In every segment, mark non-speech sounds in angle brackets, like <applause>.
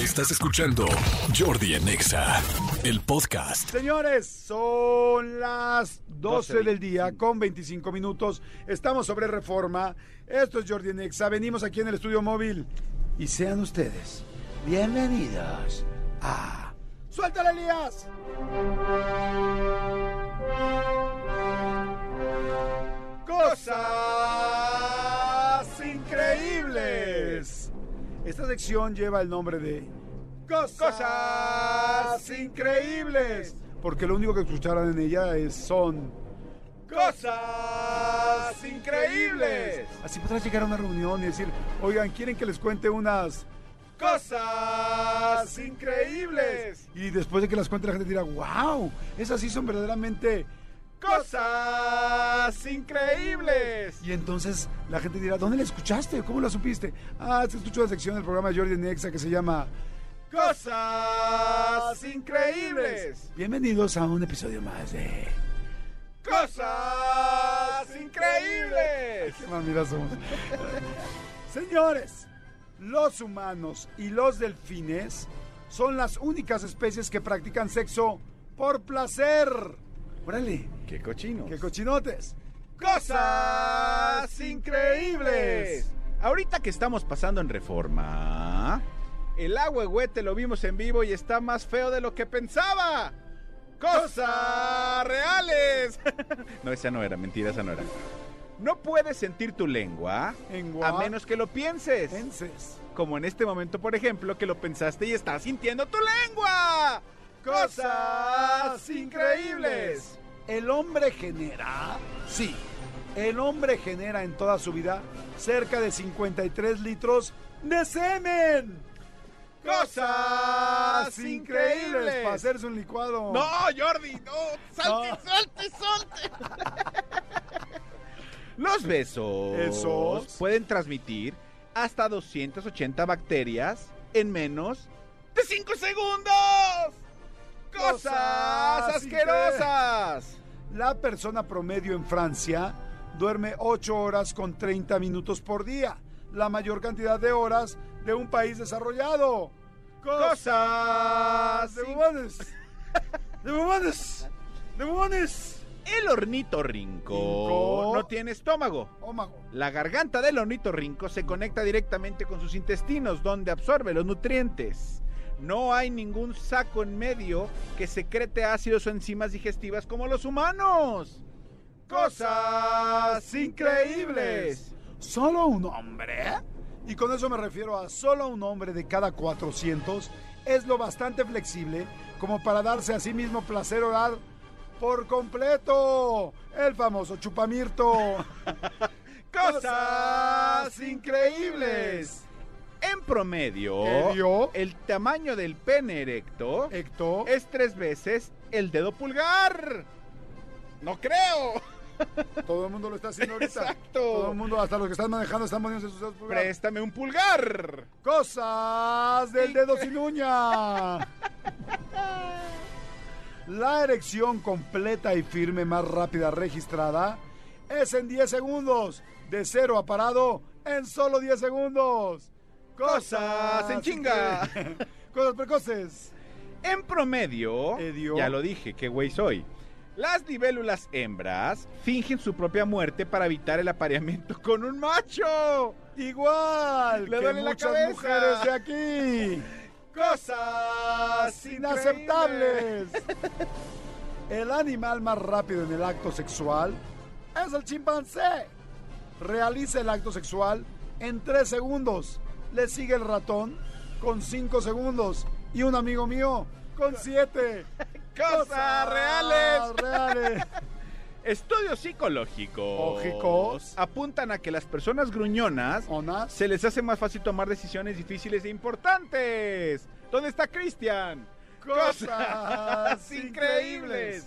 Estás escuchando Jordi en Exa, el podcast. Señores, son las 12 del día con 25 minutos. Estamos sobre reforma. Esto es Jordi Nexa. Venimos aquí en el estudio móvil. Y sean ustedes bienvenidos a. ¡Suéltale, Elías! Cosas increíbles. Esta sección lleva el nombre de Cosas, increíbles. Porque lo único que escucharán en ella es, son cosas increíbles. Así podrás llegar a una reunión y decir, oigan, ¿quieren que les cuente unas cosas increíbles? Y después de que las cuente la gente dirá, wow, esas sí son verdaderamente cosas increíbles. Y entonces la gente dirá, ¿dónde la escuchaste? ¿Cómo la supiste? Ah, se escuchó la sección del programa de Jordi Nexa que se llama Cosas Increíbles. Bienvenidos a un episodio más de Cosas Increíbles. Qué mamira somos. <laughs> Señores, los humanos y los delfines son las únicas especies que practican sexo por placer. Órale, ¡Qué cochino! qué cochinotes. Cosas increíbles. Ahorita que estamos pasando en reforma, el agua huete lo vimos en vivo y está más feo de lo que pensaba. ¡Cosas reales! <laughs> no, esa no era, mentira, esa no era. No puedes sentir tu lengua a menos que lo pienses. Penses. Como en este momento, por ejemplo, que lo pensaste y estás sintiendo tu lengua. Cosas increíbles. El hombre genera, sí, el hombre genera en toda su vida cerca de 53 litros de semen. Cosas increíbles para hacerse un licuado. No, Jordi, no. Salte, No. salte, salte. <laughs> Los besos Esos. pueden transmitir hasta 280 bacterias en menos de 5 segundos. Cosas Cosas asquerosas. La persona promedio en Francia duerme 8 horas con 30 minutos por día, la mayor cantidad de horas de un país desarrollado. Cosas de bubones. De bubones. De bubones. El ornitorrinco Rinco. no tiene estómago. Ómago. La garganta del ornitorrinco se conecta directamente con sus intestinos, donde absorbe los nutrientes. No hay ningún saco en medio que secrete ácidos o enzimas digestivas como los humanos. Cosas increíbles. Solo un hombre, y con eso me refiero a solo un hombre de cada 400, es lo bastante flexible como para darse a sí mismo placer oral por completo. El famoso chupamirto. <laughs> Cosas increíbles. En promedio, Medio. el tamaño del pene erecto es tres veces el dedo pulgar. No creo. <laughs> Todo el mundo lo está haciendo ahorita. Exacto. Todo el mundo, hasta los que están manejando, están poniéndose sus dedos. Préstame un pulgar. Cosas del dedo sin uña. <laughs> La erección completa y firme más rápida registrada es en 10 segundos. De cero a parado en solo 10 segundos. Cosas en chinga. <laughs> Cosas precoces. En promedio, Edio. ya lo dije, qué güey soy. Las libélulas hembras fingen su propia muerte para evitar el apareamiento <laughs> con un macho. Igual Le que duele la muchas cabeza. mujeres de aquí. <laughs> Cosas inaceptables. El animal más rápido en el acto sexual es el chimpancé. Realiza el acto sexual en 3 segundos. Le sigue el ratón con 5 segundos. Y un amigo mío con 7. Cosas reales. reales. <laughs> Estudios psicológicos Lógicos. apuntan a que las personas gruñonas Onas. se les hace más fácil tomar decisiones difíciles e importantes. ¿Dónde está Cristian? Cosas <laughs> increíbles.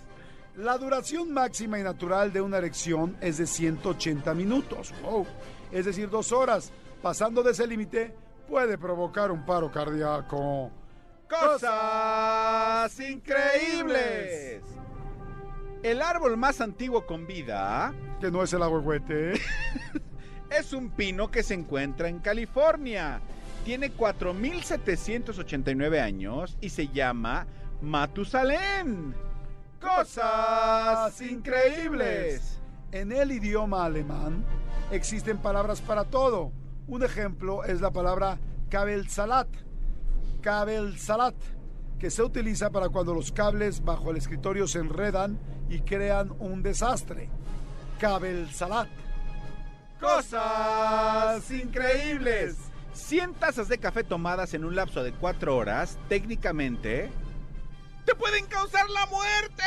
La duración máxima y natural de una erección es de 180 minutos. Wow. Es decir, dos horas. Pasando de ese límite puede provocar un paro cardíaco. Cosas increíbles. El árbol más antiguo con vida Que no es el agüehuete. <laughs> es un pino que se encuentra en California Tiene 4.789 años y se llama Matusalén. Cosas increíbles. En el idioma alemán existen palabras para todo. Un ejemplo es la palabra kabelsalat. Kabelsalat, que se utiliza para cuando los cables bajo el escritorio se enredan y crean un desastre. Kabelsalat. Cosas increíbles. 100 tazas de café tomadas en un lapso de 4 horas, técnicamente, te pueden causar la muerte.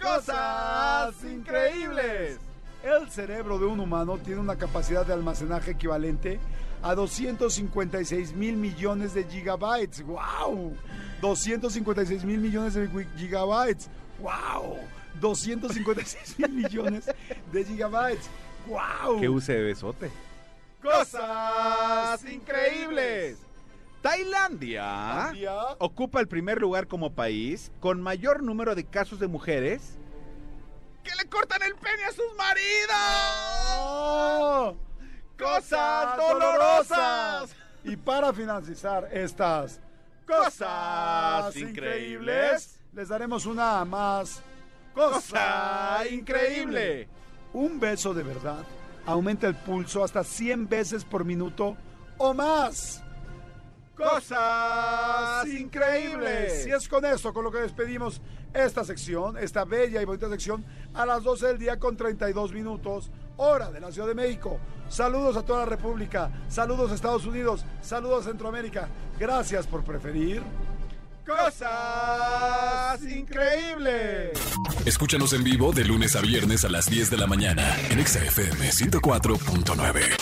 <laughs> Cosas increíbles. El cerebro de un humano tiene una capacidad de almacenaje equivalente a 256 mil millones de gigabytes. ¡Wow! 256 mil millones de gigabytes. ¡Wow! 256 mil millones de gigabytes. ¡Wow! Que use besote. Cosas increíbles. Tailandia ¿Tailandia? ocupa el primer lugar como país con mayor número de casos de mujeres cortan el pene a sus maridos. ¡Oh! Cosas dolorosas. Y para finalizar estas Cosas increíbles. les daremos una más Cosa increíble. Un beso de verdad aumenta el pulso hasta 100 veces por minuto o más. Cosas increíbles. Y es con esto con lo que despedimos esta sección, esta bella y bonita sección, a las 12 del día con 32 minutos, hora de la Ciudad de México. Saludos a toda la República, saludos a Estados Unidos, saludos a Centroamérica. Gracias por preferir. Cosas increíbles. Escúchanos en vivo de lunes a viernes a las 10 de la mañana en Exa FM 104.9.